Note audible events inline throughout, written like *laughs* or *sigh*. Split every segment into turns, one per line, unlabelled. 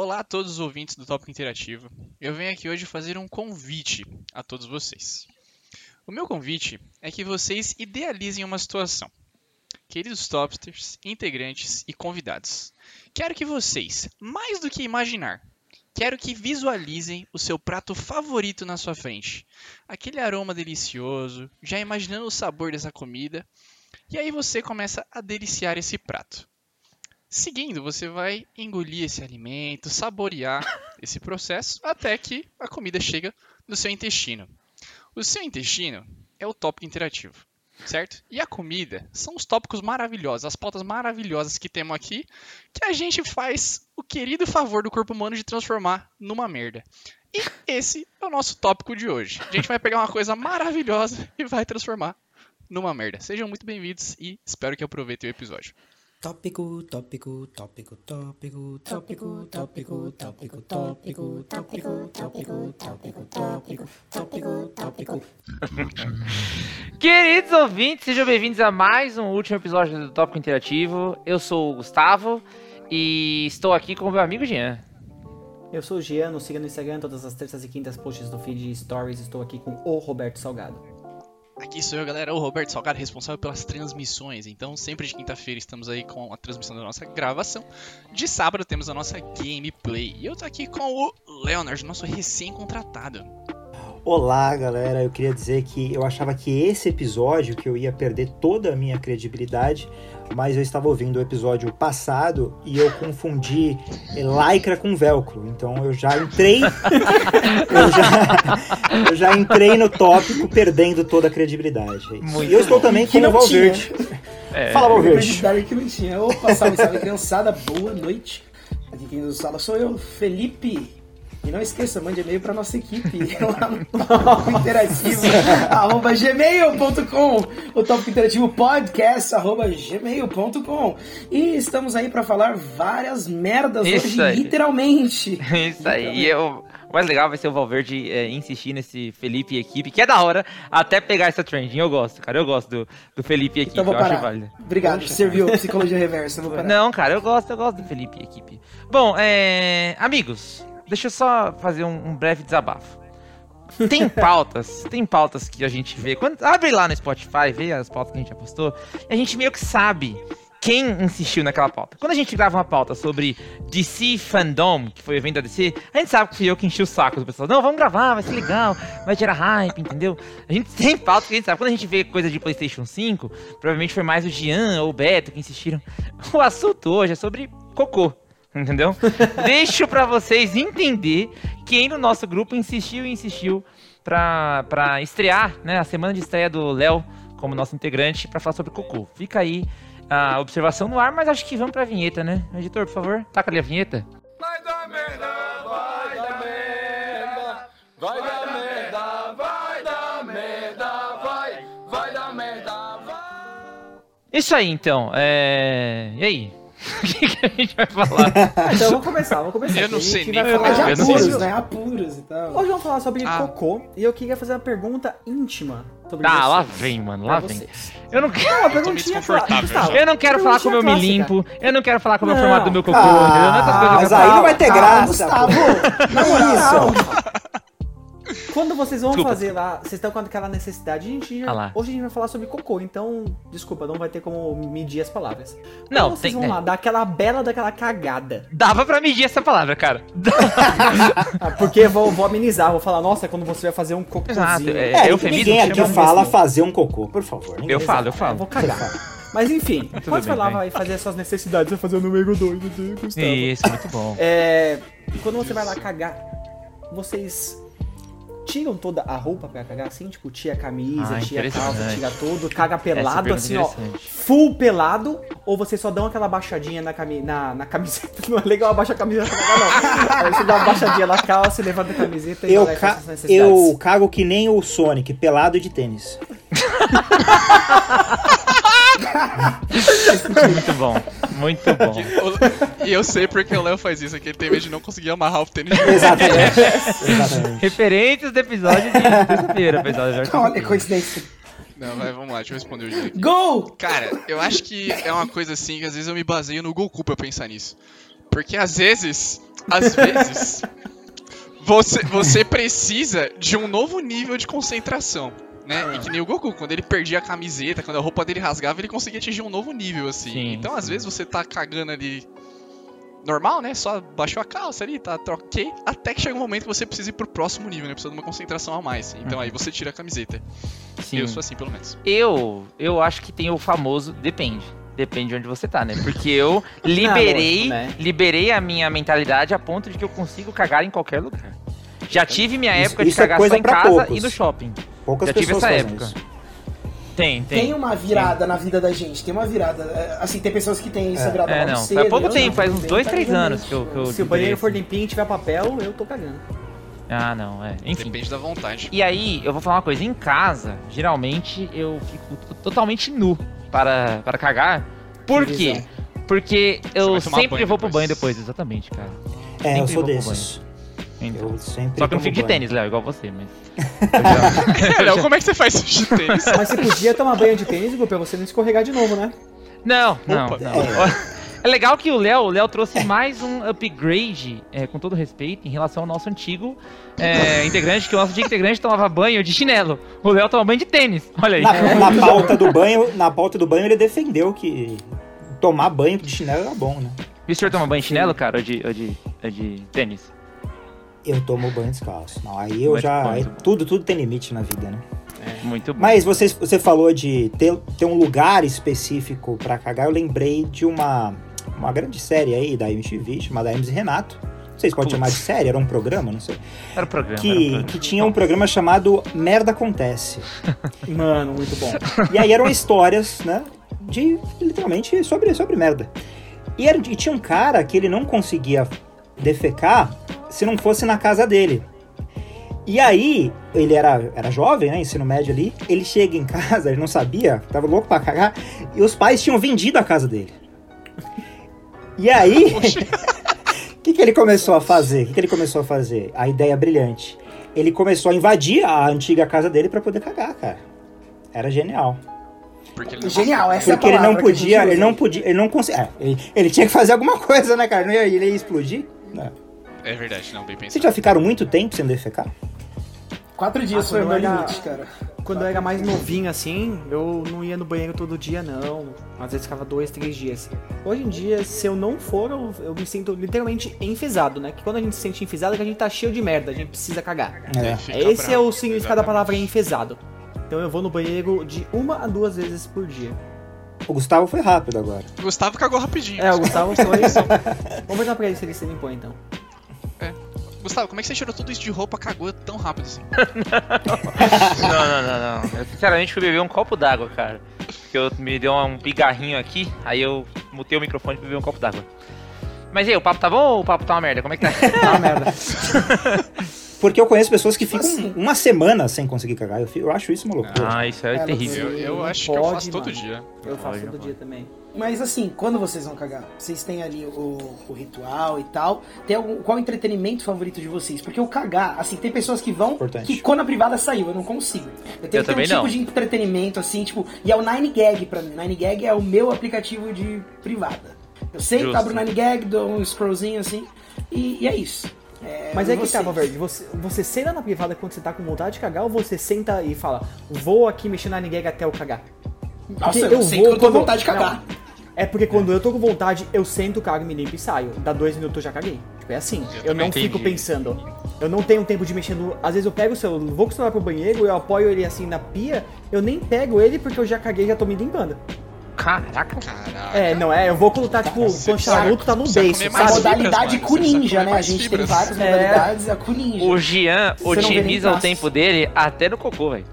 Olá a todos os ouvintes do Tópico Interativo. Eu venho aqui hoje fazer um convite a todos vocês. O meu convite é que vocês idealizem uma situação. Queridos topsters, integrantes e convidados, quero que vocês, mais do que imaginar, quero que visualizem o seu prato favorito na sua frente. Aquele aroma delicioso, já imaginando o sabor dessa comida, e aí você começa a deliciar esse prato. Seguindo, você vai engolir esse alimento, saborear *laughs* esse processo até que a comida chega no seu intestino. O seu intestino é o tópico interativo, certo? E a comida são os tópicos maravilhosos, as pautas maravilhosas que temos aqui, que a gente faz o querido favor do corpo humano de transformar numa merda. E esse é o nosso tópico de hoje. A gente vai pegar uma coisa maravilhosa e vai transformar numa merda. Sejam muito bem-vindos e espero que aproveitem o episódio.
Tópico, tópico, tópico, tópico, tópico, tópico, tópico, tópico, tópico, tópico, tópico, tópico, tópico, tópico.
Queridos ouvintes, sejam bem-vindos a mais um último episódio do Tópico Interativo. Eu sou o Gustavo e estou aqui com o meu amigo Jean.
Eu sou o Jean, nos siga no Instagram, todas as terças e quintas posts do feed Stories. Estou aqui com o Roberto Salgado.
Aqui sou eu, galera, o Roberto Salgado, responsável pelas transmissões. Então, sempre de quinta-feira estamos aí com a transmissão da nossa gravação. De sábado temos a nossa gameplay. E eu tô aqui com o Leonard, nosso recém-contratado.
Olá, galera. Eu queria dizer que eu achava que esse episódio que eu ia perder toda a minha credibilidade, mas eu estava ouvindo o episódio passado e eu confundi lycra com velcro. Então eu já entrei *laughs* eu, já, eu já entrei no tópico perdendo toda a credibilidade.
Muito
e eu estou
bom.
também
Que
com o Valverde.
É,
Fala, Valverde.
Que não tinha. Opa, salve, salve, criançada. Boa noite. Aqui quem nos fala sou eu, Felipe. E não esqueça, mande e-mail para nossa equipe *laughs* lá no Interativo, arroba gmail.com, o Tópico Interativo Podcast, arroba gmail.com. E estamos aí para falar várias merdas
Isso
hoje,
aí.
literalmente. *laughs*
Isso aí. E eu- o mais legal vai ser o Valverde é, insistir nesse Felipe e equipe, que é da hora, até pegar essa trending. Eu gosto, cara. Eu gosto do, do Felipe e equipe.
Então vou parar.
válido.
Obrigado, serviu *laughs* psicologia reversa.
Não, cara, eu gosto, eu gosto do Felipe e equipe. Bom, é. Amigos, deixa eu só fazer um, um breve desabafo. Tem pautas, *laughs* tem pautas que a gente vê. Quando abre lá no Spotify, vê as pautas que a gente já postou, e a gente meio que sabe quem insistiu naquela pauta. Quando a gente grava uma pauta sobre DC Fandom, que foi o evento da DC, a gente sabe que fui eu que enchi o saco do pessoal. Não, vamos gravar, vai ser legal, vai gerar hype, entendeu? A gente tem pauta que a gente sabe. Quando a gente vê coisa de PlayStation 5, provavelmente foi mais o Jean ou o Beto que insistiram. O assunto hoje é sobre cocô. Entendeu? *laughs* Deixo pra vocês entender quem no nosso grupo insistiu e insistiu pra, pra estrear, né? A semana de estreia do Léo como nosso integrante pra falar sobre cocô. Fica aí a observação no ar, mas acho que vamos pra vinheta, né? Editor, por favor, taca ali a vinheta.
Vai dar merda, vai dar merda, vai dar merda, vai dar merda, vai, vai dar merda, vai.
Isso aí, então. É... E aí? *laughs* O que, que a gente vai falar? *laughs*
Então vamos começar, vamos começar.
Eu não
A gente
sei
vai
nem
falar
Mas
falar,
de
eu não sei
apuros,
se-
né? Apuros e tal.
Hoje vamos falar sobre
Ah.
cocô e eu queria fazer uma pergunta íntima sobre
Ah, lá vem, mano, lá vem. Eu não quero.
Meio
perguntinha clara. Gustavo,
Eu não quero falar como eu me limpo, eu não quero falar como é o
Não.
formato do meu cocô, entendeu? Não é essas coisas que eu
mas aí não vai ter
Calma,
graça.
Gustavo.
pô. *laughs*
Na moral.
Quando vocês vão
Desculpa.
fazer lá, vocês estão com aquela necessidade, a gente já-
Ah
hoje a gente vai falar sobre cocô, então, desculpa, não vai ter como medir as palavras.
Não,
Quando vocês
tem-
vão
é.
lá, dar aquela bela daquela cagada.
Dava pra medir essa palavra, cara. *laughs*
Porque eu vou, vou amenizar, vou falar, nossa, quando você vai fazer um cocôzinho.
Exato, é.
É,
eufemismo
ninguém aqui fala
mesmo.
fazer um cocô, por favor. Ninguém
Eu falo, eu
Eu
falo.
vou cagar. Mas enfim, *laughs* quando você
bem,
vai lá,
vai.
vai fazer as suas necessidades, vai fazer o número 2, Gustavo.
Isso, muito bom.
É, quando você vai lá cagar, vocês tiram toda a roupa pra cagar, assim? Tipo, tira a camisa,
Ah,
tira a calça, tira tudo, caga pelado, assim, ó. Full pelado, ou vocês só dão aquela baixadinha na, cami na, na camiseta? *laughs* Não é legal abaixar a camiseta pra cagar, não. Aí você dá uma baixadinha na calça, levanta a camiseta e
Eu,
vai
ca- eu cago que nem o Sonic, pelado de tênis. *laughs*
Muito bom. Muito bom.
O- *laughs* E eu sei porque o Léo faz isso, é que ele tem medo de não conseguir amarrar o tênis. *laughs*
Exatamente. Exatamente.
Referentes do episódio de terça-feira, pessoal. já-
Olha, coincidência.
Não, vai, vamos lá, deixa eu responder o direito.
Gol!
Cara, eu acho que é uma coisa assim que às vezes eu me baseio no Goku pra pensar nisso. Porque às vezes às vezes, você, você precisa de um novo nível de concentração. Né? E que nem o Goku, quando ele perdia a camiseta, quando a roupa dele rasgava, ele conseguia atingir um novo nível, assim.
Sim,
então, às
sim.
vezes, você tá cagando ali normal, né? Só baixou a calça ali, tá troquei, até que chega um momento que você precisa ir pro próximo nível, né? Precisa de uma concentração a mais. Então aí você tira a camiseta.
Sim.
Eu sou assim, pelo menos.
Eu, eu acho que tem o famoso depende. Depende de onde você tá, né? Porque eu *laughs* liberei,
lógico, né?
liberei a minha mentalidade a ponto de que eu consigo cagar em qualquer lugar. Já tive minha
Isso-
época de
é
cagar
coisa
só em casa
poucos.
e no shopping.
Poucas
Já tive
pessoas
essa
fazem
época.
isso.
Tem, tem.
Tem uma virada na vida da gente, tem uma virada. É, Assim, tem pessoas que têm essa virada
É, não.
cedo,
Faz pouco
eu
tempo,
não,
faz uns dois, três anos que eu, que eu
Se o banheiro for limpinho e tiver papel, eu tô cagando.
Ah, não, é. Enfim.
Depende da vontade.
E aí, eu vou falar uma coisa. Em casa, geralmente, eu fico totalmente nu para, para cagar. Por
Que
quê?
visão.
Porque eu sempre
banho
vou pro banho
depois.
depois, exatamente, cara.
É, eu
Sempre
sou
vou pro
desses.
Então.
Eu sempre
Só que eu não fico de tênis, Léo, igual você, mas. *laughs* já-
Léo, como é que você faz isso de tênis?
Mas você podia tomar banho de tênis, Gu, pra você não escorregar de novo, né?
Não, não,
Opa.
não. É legal que o Léo, o Léo trouxe mais um upgrade, é, com todo respeito, em relação ao nosso antigo é, integrante, que o nosso antigo integrante tomava banho de chinelo. O Léo toma banho de tênis. Olha aí.
Na, na pauta do banho, na pauta do banho ele defendeu que tomar banho de chinelo era bom, né?
E o senhor toma banho de chinelo, cara, ou de, ou de, ou de tênis?
Eu tomo banho descalço. Não, aí eu
Muito
já. tudo, tudo tem limite na vida, né?
Muito bom.
Mas você, você falou de ter, ter um lugar específico pra cagar. Eu lembrei de uma, uma grande série aí da MTV chamada Hermes e Renato. Não sei se pode
Putz.
chamar de série, era um programa, não sei.
Era o programa.
Que,
programa.
que tinha um programa chamado Merda Acontece. *laughs*
Mano, muito bom.
E aí eram histórias, né? De literalmente sobre, sobre merda. E, era, e tinha um cara que ele não conseguia defecar se não fosse na casa dele. E aí, ele era, era jovem, né? Ensino médio ali. Ele chega em casa, ele não sabia, tava louco pra cagar. E os pais tinham vendido a casa dele. E aí, *laughs* o *laughs* que, que ele começou a fazer? O que, que ele começou a fazer? A ideia brilhante. Ele começou a invadir a antiga casa dele pra poder cagar, cara. Era genial.
Porque ele não
Genial, essa
Porque
é a
ele não podia, ele não podia, ele não conseguia. ele, ele tinha que fazer alguma coisa, né, cara? Não ia, ele ia explodir. Não.
É verdade, não, bem
Vocês
pensado.
já ficaram muito tempo sem defecar?
Quatro dias
Ah,
foi o meu limite, cara.
Quando eu era mais novinho assim, eu não ia no banheiro todo dia, não. Às vezes ficava dois, três dias. Hoje em dia, se eu não for, eu, eu me sinto literalmente enfesado, né? Que quando a gente se sente enfesado é que a gente tá cheio de merda, a gente precisa cagar.
É.
Fica
Esse é o significado da palavra enfesado. Então eu vou no banheiro de uma a duas vezes por dia.
O Gustavo foi rápido agora.
O Gustavo cagou rapidinho.
É, o Gustavo foi. Vamos perguntar pra ele se ele se limpou então.
Gustavo, como é que você tirou tudo isso de roupa, cagou tão rápido assim? *laughs*
Não, não, não, não. Eu sinceramente fui beber um copo d'água, cara. Porque eu me deu um pigarrinho aqui, aí eu mutei o microfone pra beber um copo d'água. Mas e aí, o papo tá bom ou o papo tá uma merda? Como é que tá? *laughs*
Tá uma merda. *laughs*
Porque eu conheço pessoas que ficam
Assim.
uma semana sem conseguir cagar. Eu, fi- eu acho isso uma loucura.
ah, isso é
Ela
terrível.
Eu, eu acho que eu
pode,
faço todo
mano.
dia.
Eu faço todo dia também.
Mas assim, quando vocês vão cagar? Vocês têm ali o, o ritual e tal. Tem algum, qual é o entretenimento favorito de vocês? Porque o cagar, assim, tem pessoas que vão
Importante.
que quando a privada saiu, eu não consigo. Eu tenho
Eu
que ter um
também
tipo
não.
de entretenimento, assim, tipo, e é o Nine Gag pra mim. Nine Gag é o meu aplicativo de privada. Eu sento,
Justo.
abro o Nine Gag, dou um scrollzinho assim, e, e é isso. É,
Mas é que tá, Valverde, você, você senta na privada quando você tá com vontade de cagar ou você senta e fala, vou aqui mexer na ninguém até eu cagar?
Nossa, eu, sei que eu tô com
quando-
vontade de cagar.
Não, é porque quando eu tô com vontade, eu sento, cago, me limpo e saio. Dá dois minutos eu já caguei. Tipo, é assim. Eu,
também
não fico
entendi.
pensando. Eu não tenho tempo de mexer no. Às vezes eu pego o celular, vou com o celular pro banheiro, eu apoio ele assim na pia, eu nem pego ele porque eu já caguei e já tô me limpando.
Caraca.
Caraca.
É, não é, eu vou colocar, tipo,
Você
quando charuto tá no
comer
A
fibras,
modalidade
mano.
com ninja, né? A gente tem
fibras.
várias
É.
modalidades, a com ninja.
O
nem
otimiza o tempo dele até no cocô, velho.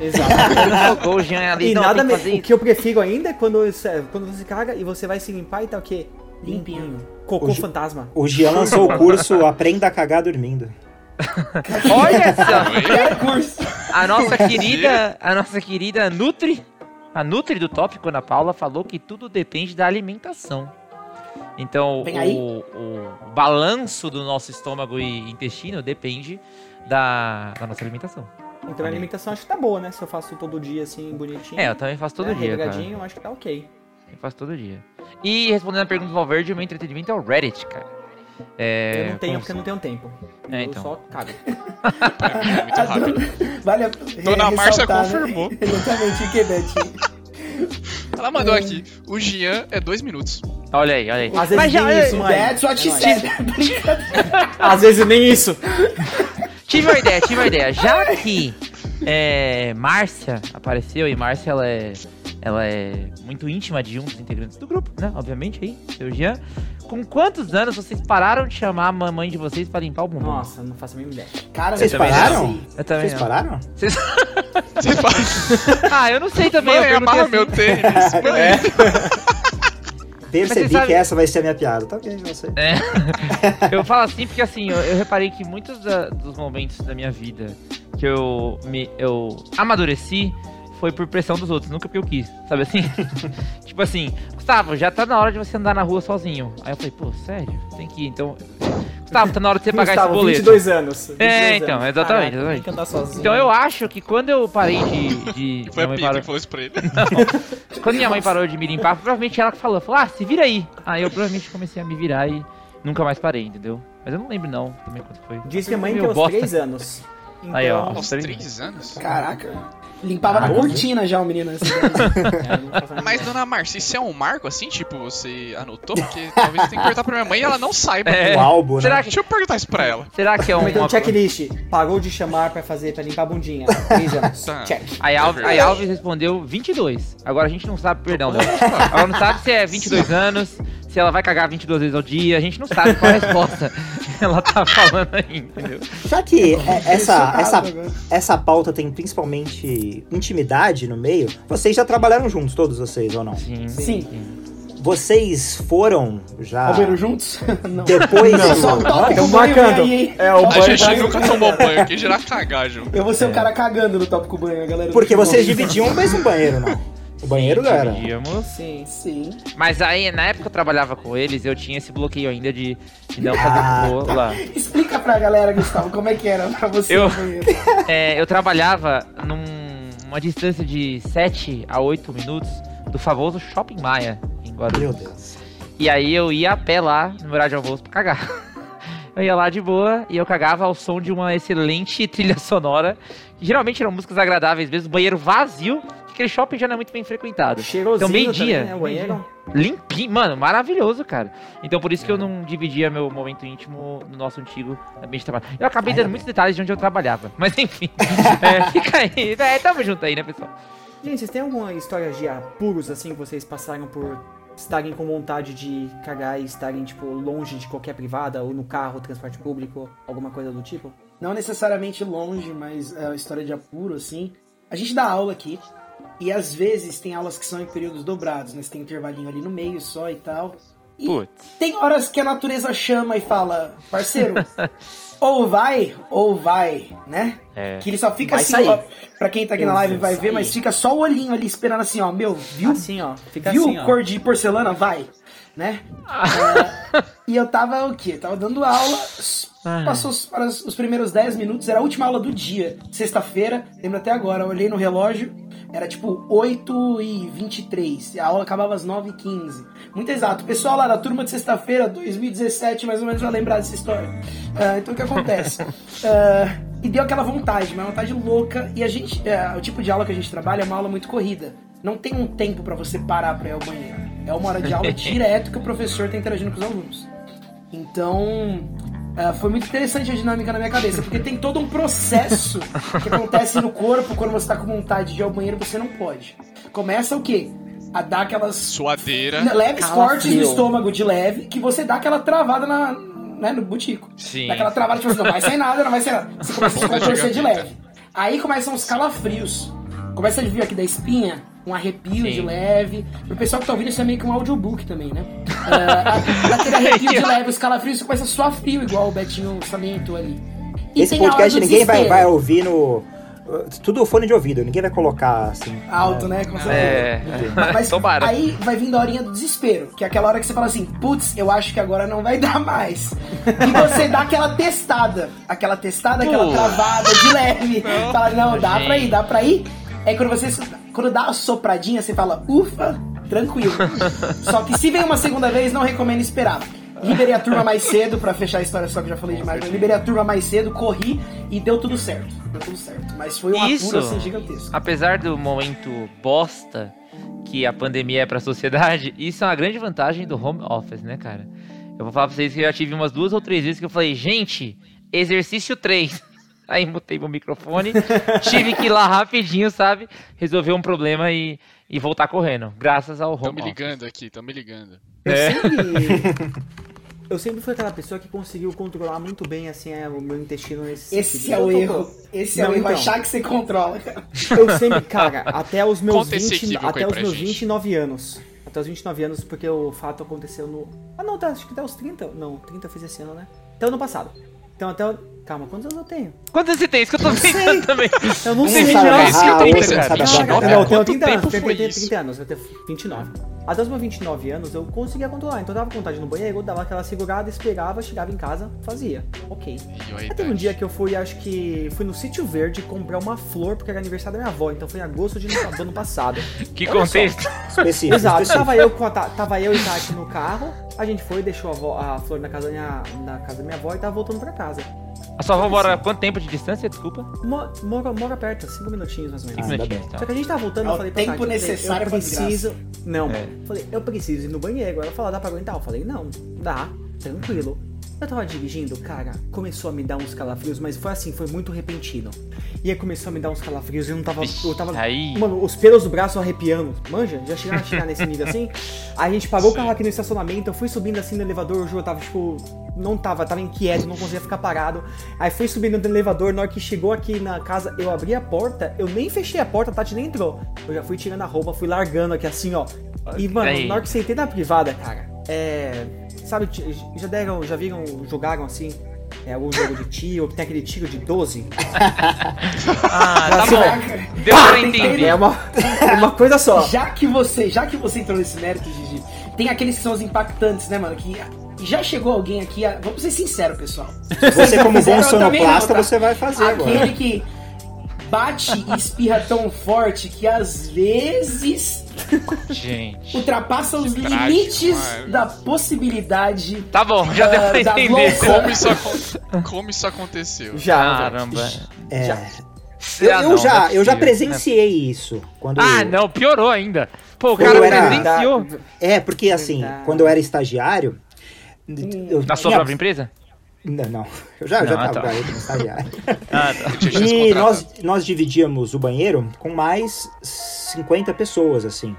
Exato. *laughs* *laughs*
O Jean ali.
E
não,
nada me... O que eu prefiro ainda é quando, você- quando você caga e você vai se limpar e tá o quê?
Limpinho.
Cocô
Hoje-
fantasma.
O Gian lançou o curso *laughs* Aprenda a Cagar Dormindo.
Olha só. A nossa querida, a nossa querida Nutri, a Nutri do tópico, Ana Paula, falou que tudo depende da alimentação. Então, o, o balanço do nosso estômago e intestino depende da, da nossa alimentação.
Então a alimentação acho que tá boa, né? Se eu faço todo dia assim, bonitinho.
É, eu também faço todo
né,
dia, cara.
regradinho, acho que tá ok.
Eu faço todo dia. E respondendo a pergunta do Valverde, o meu entretenimento é o Reddit, cara. É,
eu não tenho porque eu não tenho tempo.
É,
eu
então.
só cago.
É muito rápido.
Vale a *laughs*
Dona
é,
Márcia
ressaltar, né?
confirmou. *laughs*
Exatamente, o que, Betinho?
Ela mandou aqui. O Jean é dois minutos.
Olha aí, olha aí.
Às vezes
Mas já,
nem isso, mãe. É *laughs* nóis.
said. Brincadeira.
Às vezes nem isso.
Tive uma ideia, tive uma ideia. Já que é, Márcia apareceu, e Márcia ela é, ela é muito íntima de um dos integrantes do grupo, né? Obviamente aí, seu Jean. Com quantos anos vocês pararam de chamar a mamãe de vocês pra limpar o bumbum?
Nossa, não faço a mínima ideia.
Cara,
Vocês pararam?
não sei.
Eu também
Vocês
não.
pararam?
Vocês- *laughs*
Você fala, *laughs*
Ah, eu não sei também.
mãe,
eu
amarra
assim.
meu tênis. Mãe. *laughs*
Percebi
sabe-
que essa vai ser a minha piada. Tá ok, eu sei.
É. *laughs* eu falo assim porque assim, eu, eu reparei que muitos da- dos momentos da minha vida que eu me eu amadureci foi por pressão dos outros, nunca porque eu quis, sabe assim? *laughs* tipo assim, Gustavo, já tá na hora de você andar na rua sozinho. Aí eu falei, pô, sério? Tem que ir, então. Gustavo, tá na hora de você pagar
Gustavo,
esse boleto.
22 anos. 22
É, então,
anos.
exatamente,
Caraca,
exatamente.
Tem que andar sozinho.
Então eu acho que quando eu parei de. de *laughs*
Foi a
parou-
que falou isso pra ele.
quando minha mãe parou de me limpar, provavelmente ela que falou, falou, ah, se vira aí. Aí eu provavelmente comecei a me virar e nunca mais parei, entendeu? Mas eu não lembro não também quanto foi.
Diz minha mãe que aos
bosta.
3 anos. Então,
Aí, ó.
Aos
três-
três anos?
Caraca. Limpava na cortina já o menino. Assim. *laughs*
Mas, dona Márcia, isso é um marco assim? Tipo, você anotou? Porque talvez você tenha que perguntar pra minha mãe e ela não saiba.
É.
O álbum, né?
Será que,
Deixa eu perguntar isso pra ela.
será que é
que é
uma...
um checklist? Parou de chamar pra fazer, pra limpar a bundinha. 3 anos.
Tá.
Check.
Aí Alves, aí Alves respondeu 22. Agora a gente não sabe, perdão, Léo. Ela não sabe se é 22 anos, se ela vai cagar 22 vezes ao dia. A gente não sabe qual é a *laughs* resposta que ela tá falando aí, entendeu?
Já que é, essa, essa, essa pauta tem principalmente intimidade no meio, vocês já trabalharam juntos, todos vocês, ou não?
Sim.
Sim.
Vocês foram já.
Banheiro juntos? *laughs* Não.
Depois.
Não, só o
Hã?
tópico
Estamos
banho
marcando.
aí, hein?
É, o
A
banho
gente
tá-
nunca tomou banho aqui, gerar cagar junto.
Eu vou ser o cara cagando no tópico banho, a galera.
Porque vocês dividiam o mesmo banheiro, não? *laughs* O banheiro era.
Dividíamos.
Sim, sim.
Mas aí, na época que eu trabalhava com eles, eu tinha esse bloqueio ainda de, de não fazer
Ah,
cocô lá.
Explica pra galera, Gustavo, como é que era pra você
Eu-. *laughs* É, eu trabalhava numa distância de 7 a 8 minutos do famoso Shopping Maia, em Guarulhos.
Meu Deus.
E aí eu ia a pé lá no horário de almoço pra cagar. *laughs* Eu ia lá de boa e eu cagava ao som de uma excelente trilha sonora. Que geralmente eram músicas agradáveis mesmo, banheiro vazio, aquele shopping já não é muito bem frequentado.
Cheirosinho
Então, meio-dia.
né.
Limpinho, mano, maravilhoso, cara. Então por isso que eu não dividia meu momento íntimo no nosso antigo ambiente de trabalho. Eu acabei dando muitos detalhes de onde eu trabalhava. *laughs* Mas enfim, *laughs* é, fica aí. É, tamo junto aí, né, pessoal?
Gente, vocês têm alguma história de apuros, assim, que vocês passaram por estarem com vontade de cagar e estarem, tipo, longe de qualquer privada, ou no carro, transporte público, alguma coisa do tipo?
Não necessariamente longe, mas é uma história de apuro, assim. A gente dá aula aqui, e às vezes tem aulas que são em períodos dobrados, né? Você tem um intervalinho ali no meio só e tal. E
Putz.
tem horas que a natureza chama e fala, parceiro, *laughs* ou vai, ou vai, né?
É.
Que ele só fica
Vai
assim,
sair.
ó, pra quem tá aqui na
Eu
live
vou
vai ver,
sair.
mas fica só o olhinho ali esperando assim, ó, meu, viu?
Assim, ó. Fica
Viu
assim, ó.
cor de porcelana? Vai, né? *laughs* É, e eu tava o quê? Tava dando aula,
Ah.
passou os, para os os primeiros 10 minutos, era a última aula do dia, sexta-feira, lembro até agora, eu olhei no relógio, era tipo 8 e 23, e a aula acabava às 9 e 15. Muito exato. O pessoal lá da turma de sexta-feira, 2017, mais ou menos, vai lembrar dessa história. Ah, então o que acontece? *laughs* Ah, e deu aquela vontade, uma vontade louca, e a gente, é, o tipo de aula que a gente trabalha é uma aula muito corrida. Não tem um tempo pra você parar pra ir ao banheiro. É uma hora de aula *laughs* direto que o professor tá interagindo com os alunos. Então, é, foi muito interessante a dinâmica na minha cabeça, porque tem todo um processo que acontece no corpo quando você tá com vontade de ir ao banheiro você não pode. Começa o quê? A dar aquelas
Suadeira.
leves
Calafrio.
cortes no estômago de leve, que você dá aquela travada na, né, no butico.
Sim.
Dá aquela travada, tipo assim, não vai sair nada, não vai sair nada. Você começa a se
de
contorcer de leve. Aí começam os calafrios. Começa a vir aqui da espinha, um arrepio
Sim.
de leve. Pro pessoal que tá ouvindo, isso é meio que um audiobook também, né? É, *laughs* aquele arrepio de leve, os calafrios, você começa a suar frio, igual o Betinho Samento ali. E
Esse podcast ninguém vai, vai ouvir no. Tudo fone de ouvido, ninguém vai colocar assim.
Alto, né? Com certeza.
É, *laughs*
Mas
tomara.
aí vai vindo a horinha do desespero, que é aquela hora que você fala assim, putz, eu acho que agora não vai *laughs* dar mais. E você dá aquela testada, aquela testada, aquela travada de leve. Fala, não, dá
Gente.
pra ir, dá pra ir. Aí quando você quando dá a sopradinha, você fala, ufa, tranquilo. *laughs* Só que se vem uma segunda vez, não recomendo esperar. liberei a turma mais cedo pra fechar a história, só que já falei demais. Eu liberei a turma mais cedo, corri e deu tudo certo. Deu tudo certo. Mas foi um
Isso.
apuro assim gigantesco.
Apesar do momento bosta que a pandemia é pra sociedade, *laughs* isso é uma grande vantagem do home office, né, cara? Eu vou falar pra vocês que eu já tive umas duas ou três vezes que eu falei, gente, exercício 3. Aí mutei meu microfone, tive que ir lá rapidinho, sabe? Resolver um problema e, e voltar correndo. Graças ao
Tão
home
me
office.
ligando aqui, tão me ligando.
Eu
É.
sempre. *laughs* Eu sempre fui aquela pessoa que conseguiu controlar muito bem assim é, o meu intestino nesse
Esse
sentido.
é o
tô-
erro. Esse é
Não,
o erro.
então.
Achar que você controla, cara.
Eu sempre, cara, *laughs* até os meus
Conta esse
20,
equívoco
até os meus
gente.
29 anos. Até os 29 anos, porque o fato aconteceu no. Ah não, tá, acho que até os 30. Não, 30 eu fiz esse ano, né? Até o ano passado. Então até o. Calma, quantos anos eu tenho?
Quantos você tem? Isso que eu tô pensando também.
Eu não sei,
isso que eu tenho, cara.
sabe
29
apagar.
Não, eu tenho
Quanto
30 anos,
tempo
tenho
foi
30,
isso?
30 anos, eu tenho 29. Até os meus 29 anos eu conseguia controlar. Então eu dava vontade no banheiro, eu dava aquela segurada, esperava, chegava em casa, fazia. Ok.
E a
Aí teve um dia que eu fui, acho que fui no Sítio Verde comprar uma flor, porque era aniversário da minha avó, então foi em agosto de, do ano passado. *laughs*
Que
Olha só.
contexto.
Específico,
Exato,
específico.
tava eu, com tava eu e Tati no carro, a gente foi, deixou a, avó- a flor na casa, da minha, na casa da minha avó e tava voltando pra casa.
A sua avó mora quanto tempo de distância? Desculpa.
Mo- Mora, mora perto, cinco minutinhos mais ou menos.
Cinco
ainda
minutinhos,
bem.
tá.
Só que a gente tava voltando,
É
eu falei pra
tempo necessário
eu
pra
preciso... Não,
É.
falei, eu preciso ir no banheiro. Ela falou, dá pra aguentar? Eu falei, não, dá, tranquilo. Eu tava dirigindo, cara, começou a me dar uns calafrios, mas foi assim, foi muito repentino. E aí começou a me dar uns calafrios e eu não tava. Eu tava.
Aí.
Mano, os pelos do braço arrepiando. Manja? Já chegaram a chegar nesse nível assim? *laughs* Aí a gente parou o carro aqui no estacionamento, eu fui subindo assim no elevador, o Ju tava, tipo, não tava, tava inquieto, não conseguia ficar parado. Aí fui subindo no elevador, na hora que chegou aqui na casa, eu abri a porta, eu nem fechei a porta, a Tati nem entrou. Eu já fui tirando a roupa, fui largando aqui assim, ó. E, mano,
Aí.
na hora que sentei na privada, cara, é. Sabe, já deram, já viram, jogaram assim, é, algum jogo de tiro, que tem aquele tiro de 12? *laughs*
Ah, tá
Assim,
bom. Deu pra entender.
É uma, é uma coisa só.
Já que você, já que você entrou nesse mérito, Gigi, tem aqueles que são os impactantes, né, mano? Que já chegou alguém aqui, a- vamos ser sinceros, pessoal.
Você, como bom sonoplasta, você vai fazer
Aquele
agora.
que bate e espirra tão forte que às vezes
Gente.
ultrapassa os
trágico,
limites
mano.
da possibilidade
Tá bom, já deu
Ah,
pra entender.
Como isso, como isso aconteceu?
Já.
Caramba.
É.
Já.
Eu,
Ah,
eu
não,
já,
não é
eu já
possível.
presenciei isso. Quando
Ah, não, piorou ainda. Pô, o
Quando
cara
eu era-
presenciou.
É, porque assim,
Verdade.
quando eu era estagiário. Eu
Na sua
tinha-
própria empresa?
Não, não. Eu já, eu já
Não, ah,
tava
tá.
garoto como estagiário.
Ah, tá.
Já
E nós, nós dividíamos o banheiro com mais 50 pessoas, assim.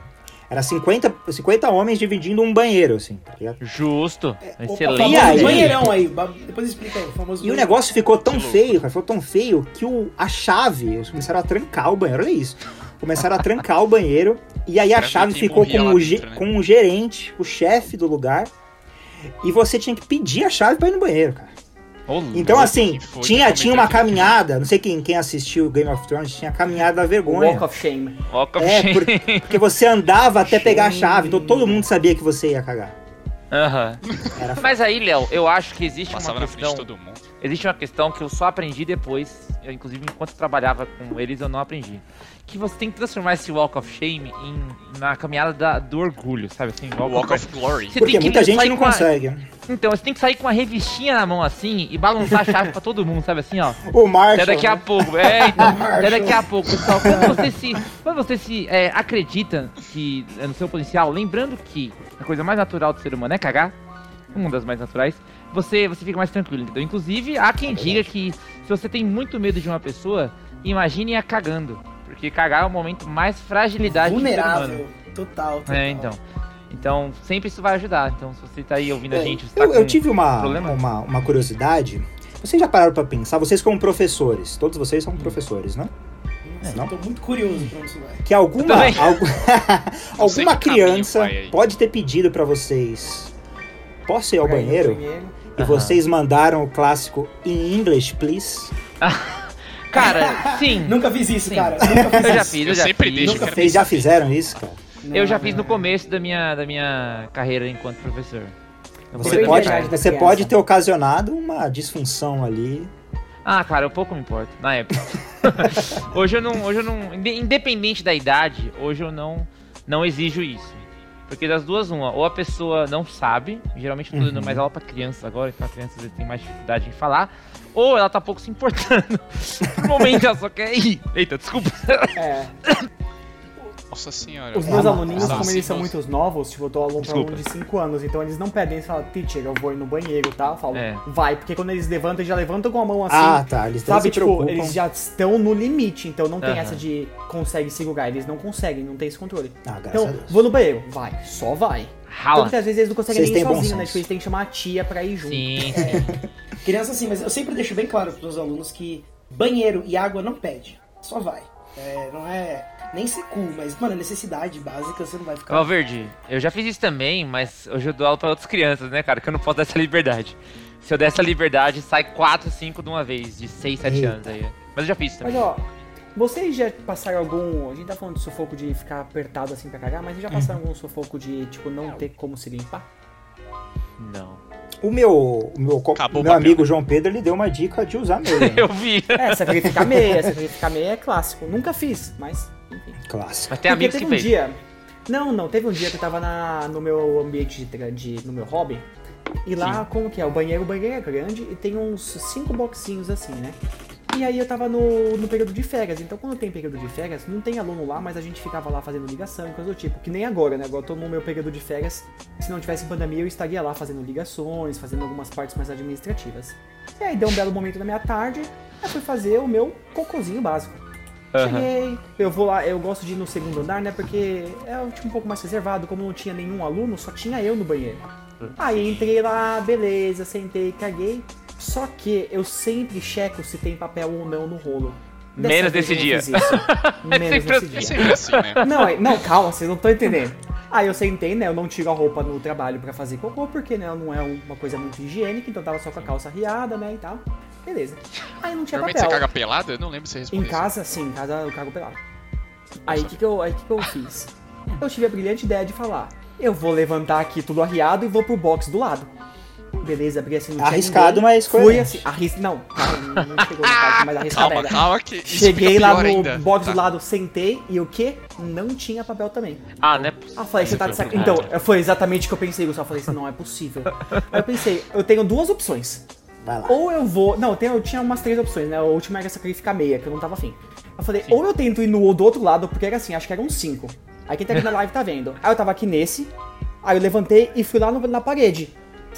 Era 50, 50 homens dividindo um banheiro, assim, tá ligado?
Justo.
O
Excelente.
famoso
E aí?
banheirão aí. Depois explica aí. O famoso
E o
banheirão.
negócio ficou tão feio, cara, ficou tão feio que o, a chave, eles começaram a trancar o banheiro, olha isso. Começaram a trancar o banheiro e aí a chave ficou com o,
dentro, né?
com o gerente, o chefe do lugar. E você tinha que pedir a chave pra ir no banheiro, cara. Então, assim, tinha, tinha uma caminhada, não sei quem, quem assistiu Game of Thrones, tinha a caminhada da vergonha.
Walk of Shame.
Walk of
É,
shame.
por- porque você andava até pegar a chave, então todo mundo sabia que você ia cagar.
Aham. Mas aí, Léo, eu acho que existe
Passava
uma
na frente de
questão.
todo mundo.
Existe uma questão que eu só aprendi depois. Eu, inclusive, enquanto trabalhava com eles, eu não aprendi. Que você tem que transformar esse Walk of Shame em, na caminhada da- do orgulho, sabe assim?
Walk of Glory.
Você
Porque
tem que
muita gente não consegue.
Então, você tem que sair com uma revistinha na mão assim e balançar a chave pra todo mundo, sabe assim, ó.
O Marshall.
Até daqui a
né?
pouco. É, *laughs* então, até daqui a pouco, pessoal. Quando você se, quando você se é, acredita que é no seu potencial, lembrando que a coisa mais natural do ser humano é cagar, uma das mais naturais, você, você fica mais tranquilo, entendeu? Inclusive, há quem diga que se você tem muito medo de uma pessoa, imagine a cagando. Porque cagar é o momento mais fragilidade.
Vulnerável. Total, total.
É, então. Então, sempre isso vai ajudar. Então, se você tá aí ouvindo a
É,
gente, você tá
eu, eu
com
tive uma,
problema?
uma, uma curiosidade. Vocês já pararam pra pensar, vocês como professores, todos vocês são professores, né? Não?
Tô muito curioso pra onde isso vai.
Que alguma, algu- *laughs* alguma
caminho
criança pode ter pedido pra vocês, posso ir ao banheiro. E vocês mandaram o clássico In English, please? *laughs*
Cara, *laughs* sim.
Nunca fiz isso,
Sim.
cara. Nunca fiz
Eu já
isso.
fiz, eu
Eu
já
sempre
fiz.
Nunca
Vocês já fizeram isso, cara?
Eu já fiz no começo da minha, da minha carreira enquanto professor.
Você pode, você pode ter ocasionado uma disfunção ali.
Ah, cara, eu pouco me importo, na época. *laughs* hoje eu não, hoje eu não, inde- independente da idade, hoje eu não, não exijo isso. Porque das duas, uma, ou a pessoa não sabe, geralmente eu tô dando
Uhum.
mais aula pra crianças agora, então a criança às vezes tem mais dificuldade em falar, ou ela tá pouco se importando. *laughs* No momento ela só quer ir. Eita, desculpa.
É,
Nossa senhora.
os meus aluninhos, como eles são
Sim,
muito novos, tipo, eu tô aluno pra aluno de 5 anos, então eles não pedem, eles falam, teacher, eu vou ir no banheiro, tá? Eu falo,
É.
vai, porque quando eles levantam, eles já levantam com a mão assim.
ah, tá. Eles
Sabe,
se
tipo,
preocupam.
eles já estão no limite, então não tem
Aham.
essa de consegue segurar, eles não conseguem, não tem esse controle.
Ah,
Então, vou no banheiro, vai, só vai.
Rala.
muitas vezes eles não conseguem
Vocês
nem ir sozinhos, né? Tipo, eles têm que chamar a tia pra ir junto.
Sim, *laughs* sim.
Criança sim, mas eu sempre deixo bem claro pros meus alunos que banheiro e água não pede. Só vai. É, não é nem ser cool, mas, mano, é necessidade básica, você não vai ficar.
Valverde, eu já fiz isso também, mas hoje eu dou aula pra outras crianças, né, cara? Que eu não posso dar essa liberdade. Se eu der essa liberdade, sai 4, 5 de uma vez, de 6, 7
Eita.
anos aí. Mas eu já fiz
Mas
também.
ó, vocês já passaram algum. A gente tá falando de sufoco de ficar apertado assim pra cagar, mas vocês já passaram algum sufoco de, tipo, não ter como se limpar?
Não.
O meu, o meu,
Acabou o
meu amigo João Pedro, ele deu uma dica de usar meia. né? *laughs*
Eu vi.
É, sacrificar meia, sacrificar meia é clássico. Nunca fiz, mas enfim.
Clássico.
Mas tem amigos
teve
que
um
fez.
dia. Não, não, teve um dia que eu tava na, no meu ambiente de, de- no meu hobby. E lá, como que é? O banheiro, o banheiro é grande e tem uns cinco boxinhos assim, né? E aí eu tava no, no período de férias. Então quando tem período de férias, não tem aluno lá, mas a gente ficava lá fazendo ligação e coisa do tipo. Que nem agora, né? Agora eu tô no meu período de férias. Se não tivesse pandemia, eu estaria lá fazendo ligações, fazendo algumas partes mais administrativas. E aí deu um belo momento da minha tarde, eu fui fazer o meu cocôzinho básico. Cheguei, eu vou lá, eu gosto de ir no segundo andar, né? Porque é o tipo um pouco mais reservado, como não tinha nenhum aluno, só tinha eu no banheiro. Aí entrei lá, beleza, sentei, caguei. Só que eu sempre checo se tem papel ou não no rolo. Dessa
Menos desse *laughs* dia. É
Menos
sempre
nesse
É
dia.
sempre assim, né? *laughs*
Não, aí- não, calma, vocês não estão entendendo. Aí eu sentei, né? Eu não tiro a roupa no trabalho pra fazer cocô, porque né, não é uma coisa muito higiênica, então tava só com a calça riada, né? E tal. Beleza. Aí não tinha
Normalmente
papel.
você caga pelada? Eu não lembro se você respondeu
Em casa, sim, em casa eu cago pelado. Aí o que, que, eu, aí que, que eu fiz? Eu tive a brilhante ideia de falar: eu vou levantar aqui tudo arriado e vou pro box do lado. Beleza, abri assim, não
Arriscado, mas
Fui
coerente.
assim, arris... não, calma, não chegou na parte mais arriscada
Calma, calma, que isso
Cheguei lá no
ainda.
box
Tá.
do lado, sentei e o que? Não tinha papel também.
Ah, né?
Ah, falei, você tá de sac... Então, foi exatamente o que eu pensei, Gustavo. Eu falei, isso não é possível. Aí eu pensei, eu tenho duas opções.
Vai lá.
Ou eu vou. Não, eu, tenho- eu tinha umas três opções, né? A última era sacrificar meia, que eu não tava afim. Eu falei, ou eu tento ir no do outro lado, porque era assim, acho que eram cinco. Aí quem tá aqui na *laughs* live tá vendo. Aí eu tava aqui nesse, aí eu levantei e fui lá no- na parede.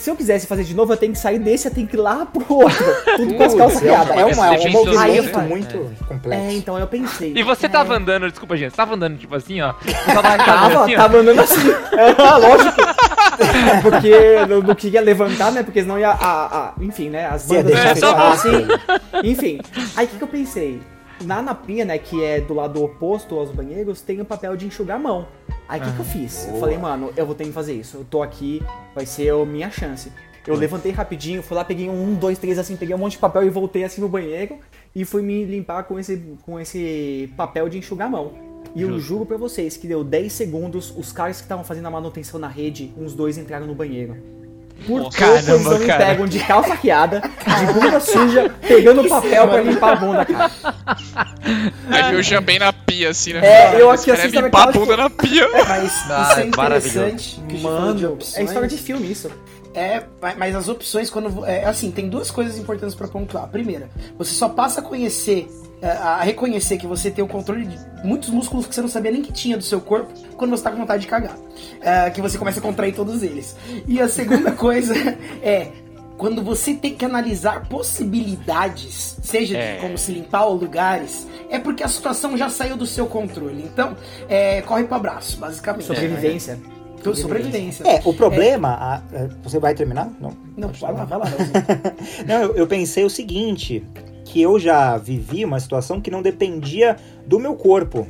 Se eu quisesse fazer de novo, eu tenho que sair desse, eu tenho que ir lá pro outro. *laughs* Tudo com as calças
É,
riadas.
é, uma, é um
Aí eu
movimento muito complexo.
É, então eu pensei.
E você
é,
tava andando, desculpa, gente, você tava andando tipo assim, ó. *laughs* Tava,
Tava,
assim, ó.
tava andando assim. É, lógico. Porque eu não queria levantar, né? Porque senão ia. A, a- enfim, né? As bandas ficar. assim. Enfim. Aí o que, que eu pensei? Na napinha, né, que é do lado oposto aos banheiros, tem o papel de enxugar a mão. Aí o que, que eu fiz? Eu falei, mano, eu vou ter que fazer isso. Eu tô aqui, vai ser a minha chance. Eu levantei rapidinho, fui lá, peguei um, dois, três, assim, peguei um monte de papel e voltei assim no banheiro e fui me limpar com esse, com esse papel de enxugar a mão. E eu juro pra vocês que deu 10 segundos, os caras que estavam fazendo a manutenção na rede, uns dois entraram no banheiro. Por eles
Caramba,
não me pegam de calça riada, de bunda suja, pegando papel pra limpar a bunda, cara.
Aí o Jean bem na pia, assim, né?
É, eu aqui
cara
assim,
é
sabe
limpar a bunda na *laughs* pia.
Mas
Ah,
isso é
é maravilhoso.
interessante. que
Mano, é história de filme isso.
É, ma- mas as opções, quando. É, assim, tem duas coisas importantes pra pontuar. Primeira, você só passa a conhecer, é, a reconhecer que você tem o controle de muitos músculos que você não sabia nem que tinha do seu corpo quando você tá com vontade de cagar. É, que você começa a contrair todos eles. E a segunda *laughs* coisa é. Quando você tem que analisar possibilidades, seja
É.
de como se limpar ou lugares, é porque a situação já saiu do seu controle. Então, é, corre pro abraço, basicamente.
Sobrevivência.
Então, sobrevivência.
É, o problema. a- é, você vai terminar? Não.
Não, vai lá, vai lá. *laughs*
Não, eu, eu pensei o seguinte: que eu já vivi uma situação que não dependia do meu corpo,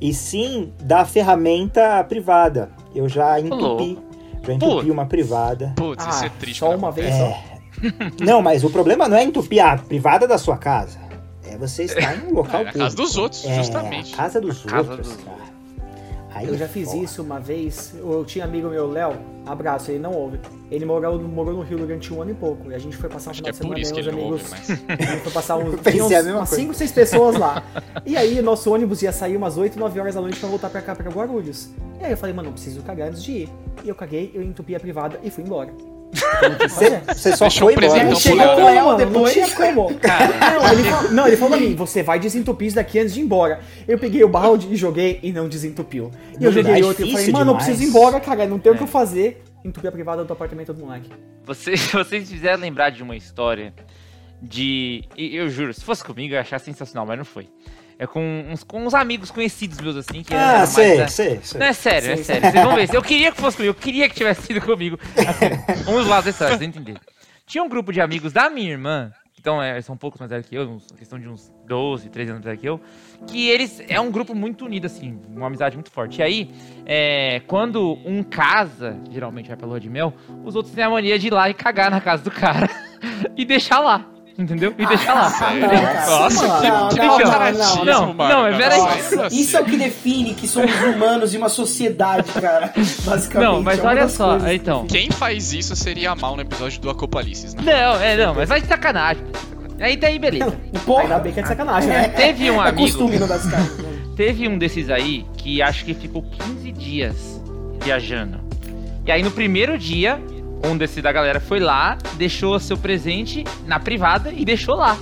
e sim da ferramenta privada. Eu já entupi. Já entupi
Putz.
uma privada.
Putz, isso
Ah,
é triste.
só
né?
uma vez
É.
só. *laughs*
Não, mas o problema não é entupir a privada da sua casa. É você estar em um local
É, na
público.
casa dos outros,
É,
justamente.
a casa dos
casa
outros,
dos
cara. Aí
Eu
é
já fiz
foda.
isso uma vez. Eu tinha amigo meu, Léo, abraço, ele não ouve. Ele morou, morou no Rio durante um ano e pouco. E a gente foi passar um
Acho
final
que
de
é por
semana
isso ele
uns
não ouve
amigos.
mais. *laughs*
A gente foi passar uns, *laughs* uns, umas
coisa.
5, 6 pessoas lá. *laughs* E aí, nosso ônibus ia sair umas 8, 9 horas da noite pra voltar pra cá, pra Guarulhos. E aí eu falei, mano, eu preciso cagar antes de ir. E eu caguei, eu entupi a privada e fui embora.
Você, só
Deixou
foi
o presente
embora.
Então,
Chegou Léo
Não,
depois.
não tinha como. *laughs*
Não, ele falou, não, ele falou pra mim, você vai desentupir isso daqui antes de ir embora. Eu peguei o balde e joguei e não desentupiu. E eu joguei
é
outro e eu falei, mano, eu preciso ir embora, cara, não tenho o que eu fazer. Entupi a privada do apartamento do moleque.
Vocês, *laughs* vocês fizeram lembrar de uma história de. e Eu juro, se fosse comigo eu ia achar sensacional, mas não foi. É com uns, com uns amigos conhecidos meus, assim, que
Ah,
mais
sei, sei, sei.
Não, é sério, é sério. Vocês vão ver. *laughs* Eu queria que fosse comigo, eu queria que tivesse sido comigo. Assim, vamos lá vocês entenderam. Tinha um grupo de amigos da minha irmã, então é, são um pouco mais velhos que eu, uns, questão de uns 12, 13 anos mais velhos que eu, que eles é um grupo muito unido, assim, uma amizade muito forte. E aí, é, quando um casa, geralmente vai pra lua de mel, os outros têm a mania de ir lá e cagar na casa do cara *laughs* e deixar lá. Entendeu? E deixar lá.
Nossa,
Não,
que,
não, não,
não, não, mas peraí.
Nossa,
Isso é o que define que somos humanos e uma sociedade, cara. *laughs* Basicamente.
Não, mas
é uma
olha só, então.
Quem faz isso seria mal no episódio do Acopalices, né?
Não, é, não, mas vai de sacanagem. Aí daí, beleza.
Porra,
Ainda bem que é de sacanagem, né?
Teve um
é
amigo.
costume não das caras. né? *laughs*
Teve um desses aí que acho que ficou 15 dias viajando. E aí no primeiro dia, um desses da galera foi lá, deixou seu presente na privada e deixou lá.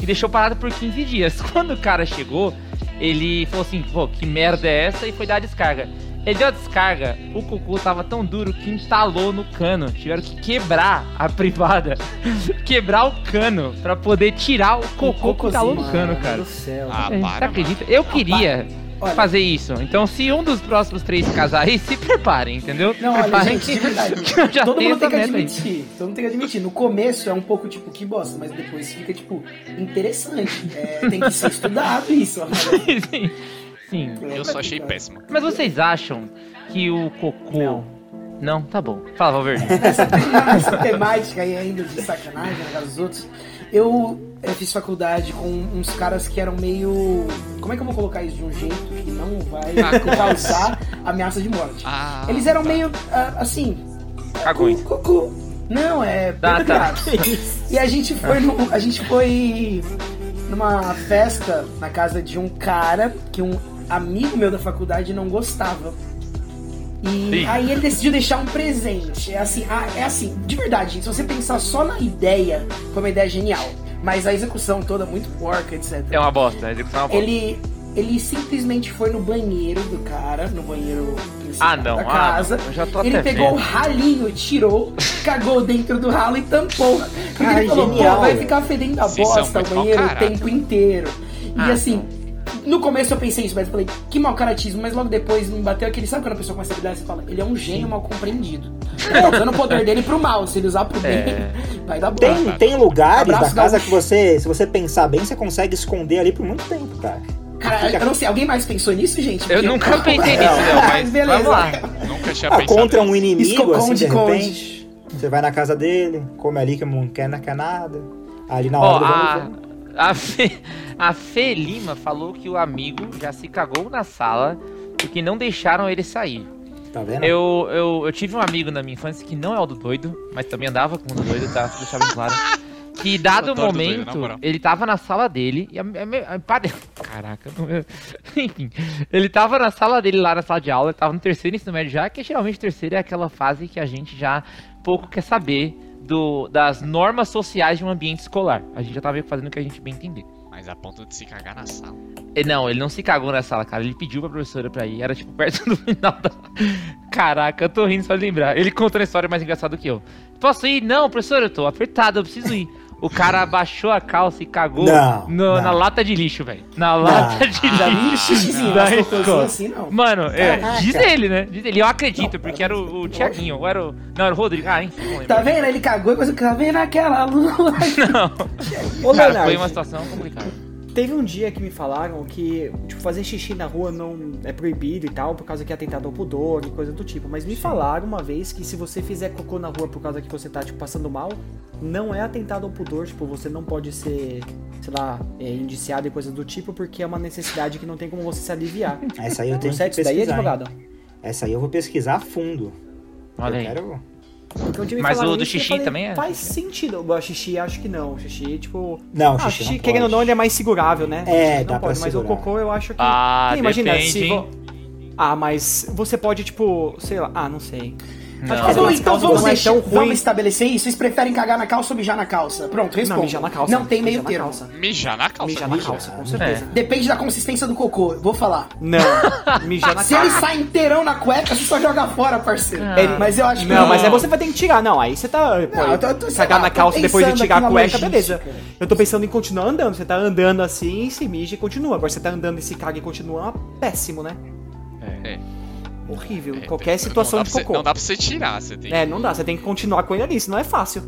E deixou parado por 15 dias. *laughs* Quando o cara chegou, ele falou assim: pô, que merda é essa? E foi dar a descarga. Ele deu a descarga, o cocô tava tão duro que entalou no cano. Tiveram que quebrar a privada. *laughs* quebrar o cano pra poder tirar o cocô que entalou no cano, cara.
do céu.
Ah, para,
Você acredita? Eu queria
Olha.
fazer isso. Então, se um dos próximos três casais, se preparem, entendeu?
Não, olha,
preparem
gente, de verdade. *laughs*
que eu já
todo mundo tem
essa
que
meta aí.
admitir. Todo mundo tem que admitir. No começo é um pouco tipo, que bosta, mas depois fica, tipo, interessante. É, tem que ser estudado isso. *laughs*
sim, sim.
Eu só achei péssimo.
Mas vocês acham que o cocô.
Não.
Não, tá bom. Fala, Valverde.
Nessa temática aí ainda de sacanagem na casa dos outros, eu, eu fiz faculdade com uns caras que eram meio. Como é que eu vou colocar isso de um jeito que não vai
Ah,
causar ameaça de morte?
Ah,
Eles eram meio ah, assim.
Cagões.
Não, é.
Tá, tá.
perturbados. *laughs* E a gente foi no, a gente foi numa festa na casa de um cara que um amigo meu da faculdade não gostava. E
Ih.
aí ele decidiu deixar um presente. É assim, ah, é assim, de verdade, se você pensar só na ideia, foi uma ideia genial. Mas a execução toda muito porca, etc.
É uma bosta, a execução é uma bosta.
Ele, ele simplesmente foi no banheiro do cara, no banheiro principal
Ah, não,
da
ah,
casa.
não, eu já tô
ele
até
pegou o
vendo.
ralinho, tirou, *laughs* cagou dentro do ralo e tampou. Porque
Ai,
ele falou,
genial,
pô, vai ficar fedendo a
Vocês
bosta o banheiro o tempo inteiro. E
Ah,
assim, no começo eu pensei isso, mas eu falei, que mau caratismo, mas logo depois me bateu aquele, sabe quando a pessoa começa a habilidade, você fala, ele é um gênio mal compreendido. Ele tá usando o poder dele pro mal, se ele usar pro bem,
É. *laughs*
vai dar bom.
Tem, tem lugares
Abraço,
da casa que você, se você pensar bem, você consegue esconder ali por muito tempo, cara.
Cara, eu não sei, alguém mais pensou nisso, gente?
Eu nunca pensei nisso, não, *laughs* mas
Beleza.
vamos lá.
Nunca tinha
Ah,
pensado.
contra um inimigo, assim, de repente. Você vai na casa dele, come ali que não quer, não quer nada. Ali na hora do
a. a, Fê, a Fê Lima falou que o amigo já se cagou na sala porque não deixaram ele sair.
Tá vendo?
Eu, eu, eu tive um amigo na minha infância que não é o do doido, mas também andava com o do doido, tá? Pra deixar bem claro. Que *laughs* dado
Eu doido,
momento,
moral.
ele tava na sala dele e a, a, a, pare- *laughs* Caraca, não- *laughs* enfim. Ele tava na sala dele lá na sala de aula, ele tava no terceiro ensino médio já, que geralmente terceiro é aquela fase que a gente já pouco quer saber do, das normas sociais de um ambiente escolar. A gente já tava fazendo o que a gente bem entender.
Mas a ponto de se cagar na sala.
E Não, ele não se cagou na sala, cara. Ele pediu pra professora pra ir. Era tipo perto *laughs* do final da. Caraca, eu tô rindo só de lembrar. Ele contou a história mais engraçada do que eu. Posso ir? Não, professor, eu tô apertado, eu preciso ir. O cara abaixou a calça e cagou
Não,
no-
não.
na lata de lixo, velho. Na lata de
vi
lixo.
o xixizinho,
Da escola.
assim não.
Mano, é, diz ele, né? Diz ele. Eu acredito,
Não,
porque era o, o Tiaguinho. Ou era o. Não, era o Rodrigo. Ah, enfim, não.
Tá vendo? Ele cagou e depois tá vendo aquela lua. *laughs*
Não.
Ô,
Cara,
Leonardo,
foi uma situação complicada.
Teve um dia que me falaram que tipo, fazer xixi na rua não é proibido e tal, por causa que é atentado ao pudor e coisa do tipo. Mas me falaram uma vez que se você fizer cocô na rua por causa que você tá, tipo, passando mal, não é atentado ao pudor, tipo, você não pode ser, sei lá, é, indiciado e coisa do tipo, porque é uma necessidade que não tem como você se aliviar.
Essa aí eu tenho que
Certo? Isso
pesquisar.
daí,
hein?
advogado?
Essa aí eu vou pesquisar a fundo.
Olha
eu
aí.
quero.
Um
Mas o do xixi
falei,
também é?
Faz sentido. O xixi acho que não. O xixi, tipo.
Não,
Ah,
xixi,
xixi,
não
querendo ou
pode.
não, ele é mais segurável, né?
É,
não
dá pra
pode, mas o
segurar.
cocô eu acho que.
Ah,
Sim, imagina,
depende,
se
hein?
Ah, mas você pode, tipo, sei lá. Ah, não sei.
Não.
Nesse
então
caso
vamos,
não é
deixar,
tão ruim.
vamos estabelecer isso. Vocês preferem cagar na calça ou mijar na calça? Pronto, responda.
Não, mijar na calça.
Não tem meio
mijar na
termo.
calça.
Mijar na calça.
Mijar na calça, com certeza.
Depende da consistência do cocô. Vou falar.
Não, *laughs* mijar na
Se ele
calça.
sai inteirão na cueca, você só joga fora, parceiro.
Ah.
Mas eu acho que.
Não, mas aí você vai ter que tirar. Não, aí você tá. Pô,
eu tô- tô-
cagar
lá,
na calça depois de tirar a cueca, beleza. Eu tô pensando em continuar andando. Você tá andando assim, se mija e continua. Agora você tá andando e se caga e continua, péssimo, né?
É.
Horrível.
É,
Qualquer
não
situação de
pra você-
cocô.
Não dá pra você tirar, você tem
É, não dá. Você tem que continuar com ele ali, senão é fácil.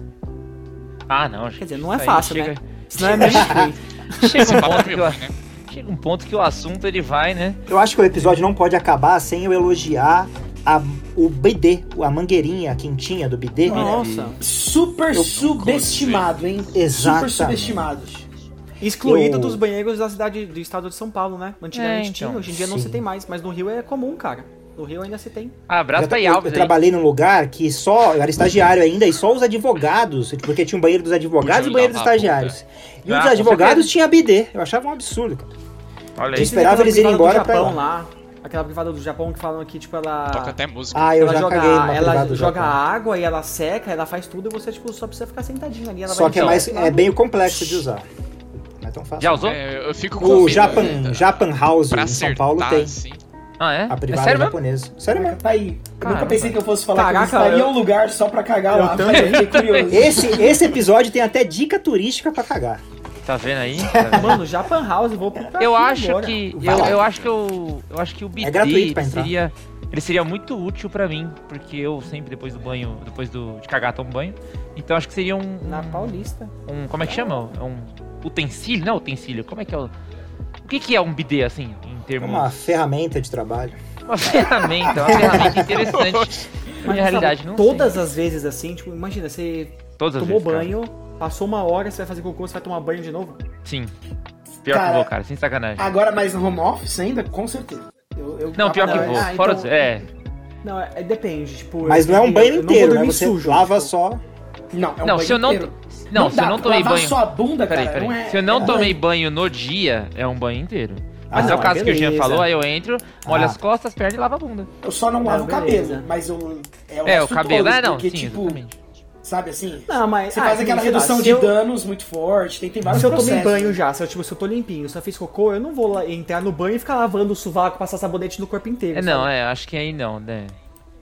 Ah, não.
Quer dizer, não é fácil,
chega,
né? Senão é meio. *laughs*
Chega
Esse
um, ponto que
né?
chega um ponto que o assunto ele vai, né?
Eu acho que o episódio não pode acabar sem eu elogiar a, o BD, a mangueirinha quentinha do BD.
Nossa.
Super subestimado, hein?
Exatamente.
Super subestimado.
Excluído
Eu-
dos banheiros da cidade do estado de São Paulo, né? Antigamente
É, então.
tinha, hoje em dia não
Sim.
se tem mais. Mas no Rio é comum, cara. No Rio ainda se tem.
Abraço
Eu,
pra
eu,
Alves
eu
aí.
trabalhei num lugar que só, eu era estagiário ainda, e só os advogados, porque tinha um banheiro dos advogados e o banheiro dos estagiários. E
Ah,
os
com
advogados tinha BD. Eu achava um absurdo, cara.
Olha
Eu
aí.
esperava
Aquela
eles irem embora
do
pra
Japão
ir
lá. Aquela privada do Japão que falam que, tipo, ela.
Toca até música.
Ah, eu
ela
já
joga,
caguei numa
ela joga
Japão.
água e ela seca, ela faz tudo e você, tipo, só precisa ficar sentadinho ali. Ela
Só
vai
que é mais,
lá
é bem complexo de usar. Não é tão fácil.
Já usou?
É, eu fico com
O
medo
Japan. Japan House
Pra
em São Paulo tem.
assim.
Ah, é?
A
é
privada
sério mesmo?
japonesa. Sério mesmo.
Tá aí.
Caramba.
nunca pensei que eu fosse falar
Caraca,
que eu estaria
eu-
um lugar só pra cagar
Eu
lá.
também.
Curioso. *laughs*
Esse, esse episódio tem até dica turística pra cagar.
Tá vendo aí? *laughs* Tá vendo?
Mano, Japan House, eu vou pro
Eu acho
agora.
que. Eu, eu acho que eu. Eu acho que o BD
É gratuito
seria. Ele seria muito útil pra mim, porque eu sempre depois do banho, depois do, de cagar, tomo banho. Então acho que seria um.
Na Paulista.
um como é que chama? É um utensílio? Não é utensílio, como é que é o. O que, que é um BD assim, em termos.
uma ferramenta de trabalho.
Uma ferramenta, uma ferramenta interessante. Na
Mas,
realidade,
sabe,
não
Todas
sei.
as vezes assim, tipo, imagina, você
Todas as
tomou
vezes, cara.
banho, passou uma hora, você vai fazer cocô, você vai tomar banho de novo?
Sim. Pior que
Cara,
vou, cara, sem sacanagem.
Agora, mais no home office ainda? Com certeza. Eu, eu
Não, pior que
Ah,
vou.
então-
Fora os- É.
Não, é, depende, tipo...
Mas
eu-
não é um banho inteiro, né? Você
sujo,
lava
tipo,
só.
Não, é um
Não,
banho
se eu não.
inteiro.
Não, se
dá,
eu não tomei banho.
sua bunda,
Peraí,
cara,
peraí.
não é...
Se eu não
é-
tomei banho no dia, é um banho inteiro. Mas
Ah,
é o
não,
caso que o Jean falou, aí eu entro, molho
Ah.
as costas, pernas e lavo a bunda.
Eu só não lavo o
Não,
cabelo, mas eu... É,
É, o cabelo.
todo,
Ah, não,
porque,
sim,
tipo,
exatamente.
sabe assim?
Não, mas...
Você
ah,
faz
que
aquela
lá,
redução de
eu-
danos muito forte, tem, tem vários
Se eu tomei banho já, se eu, tipo, se eu tô limpinho, se eu fiz cocô, eu não vou lá entrar no banho e ficar lavando o sovaco, passar sabonete no corpo inteiro.
É, não,
sabe?
é, acho que aí não, né?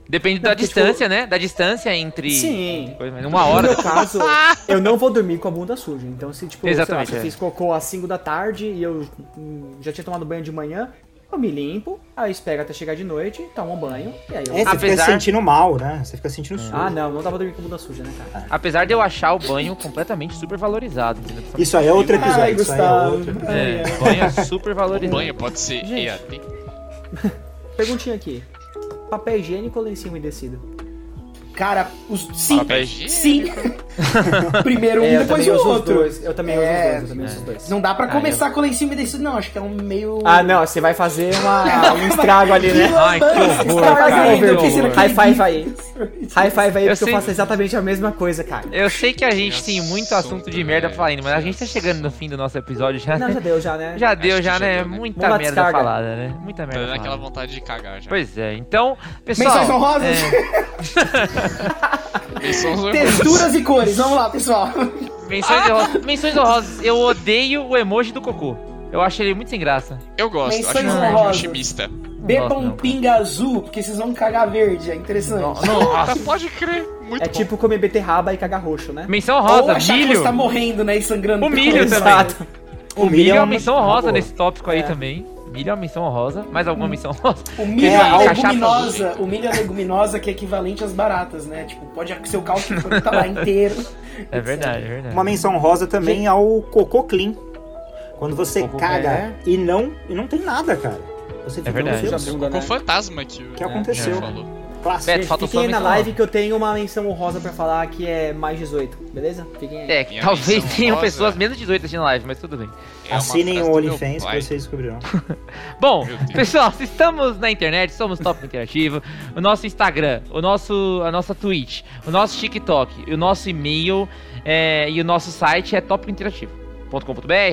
Depende
Não,
da
porque,
distância, né? Da distância entre.
Sim.
coisa, Uma
No
hora.
meu caso, *laughs* eu não vou dormir com a bunda suja. Então, se tipo, sei lá,
Exatamente,
se eu
é.
fiz cocô às 5 da tarde e eu hum, já tinha tomado banho de manhã, eu me limpo, aí espero até chegar de noite, tomo um banho, e aí eu.
É, você
Apesar-
fica se sentindo mal, né? Você fica sentindo sujo.
Ah, não, não dá pra dormir com a bunda suja, né, cara?
Apesar de eu achar o banho completamente super valorizado.
Isso aí é outro episódio.
Ai,
isso aí é outro.
É, banho é super valorizado.
Banho pode ser
Gente.
EAD. *laughs*
Perguntinha aqui. Papel higiênico ou lencinho umedecido?
Cara, os... sim, sim. *laughs* Primeiro um,
É, eu
depois o outro.
dois. Eu também
É,
uso os dois, eu também uso os dois.
Não dá pra
Ah,
começar com lencinho umedecido, não. Acho que é um meio...
Ah, não, você vai fazer uma, *laughs* um estrago ali, né?
Ai, que horror, cara,
fazendo,
que
eu
horror.
High five aí. High five aí, porque eu,
sei-
faço exatamente a mesma coisa, cara.
Eu sei que a gente tem muito assunto de merda pra ainda, mas a gente tá chegando no fim do nosso episódio já.
Não,
né?
já deu, já, né? *laughs*
Já deu, já,
já
né?
deu, né?
Muita merda
descarga.
falada, né? Muita
Tá
merda
dando aquela vontade de cagar já.
Pois é, então, pessoal.
Menções honrosas?
é,
Texturas e cores. Vamos lá, pessoal.
menções, *laughs* honrosas, menções honrosas. Eu odeio o emoji do cocô. Eu acho ele muito sem graça.
Eu gosto, acho
Menções
um
honrosas.
otimista.
Bebam
não,
pinga azul, porque vocês vão cagar verde. É interessante.
Nossa.
Pode crer, muito
É
bom.
tipo comer beterraba e cagar roxo, né?
Menção
Ou
rosa,
que
milho.
você tá morrendo, né? E sangrando.
O milho
Exato.
também.
Exato.
O milho é uma menção rosa nesse tópico aí
É.
também. Milho é uma menção rosa. Mais alguma menção rosa?
O milho
É,
é,
a
leguminosa. O milho é leguminosa que é equivalente às baratas, né? Tipo, pode ser o cálcio que tá lá inteiro.
É verdade, é verdade.
Uma menção rosa também ao cocô clean. Quando você
Cocô-
caga
é.
e não e não tem nada, cara. Você fica,
verdade.
meu Deus,
Suja a bunda,
Com
né?
fantasma que
que aconteceu?
Falou.
Clássico.
Beto,
Gente, fiquem aí na live que eu tenho uma menção honrosa pra falar que é mais 18, beleza? Fiquem aí.
É,
Minha
talvez tenham
rosa.
pessoas menos de 18 assistindo live, mas tudo bem.
É
Assinem o OnlyFans que vocês descobrirão. *laughs* *laughs*
Bom, pessoal, se estamos na internet, somos Top Interativo, o nosso Instagram, o nosso, a nossa Twitch, o nosso TikTok, o nosso e-mail é, e o nosso site é Top Interativo.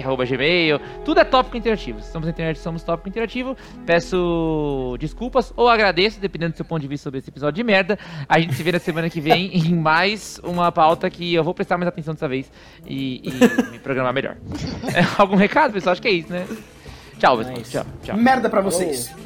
Arroba gmail, tudo é tópico interativo. Se estamos na internet, somos tópico interativo. Peço desculpas ou agradeço, dependendo do seu ponto de vista sobre esse episódio de merda. A gente se vê na semana que vem em mais uma pauta que eu vou prestar mais atenção dessa vez e, e me programar melhor. É, *laughs* algum recado, pessoal? Acho que é isso, né? Tchau, pessoal.
É.
Tchau, tchau.
Merda pra vocês.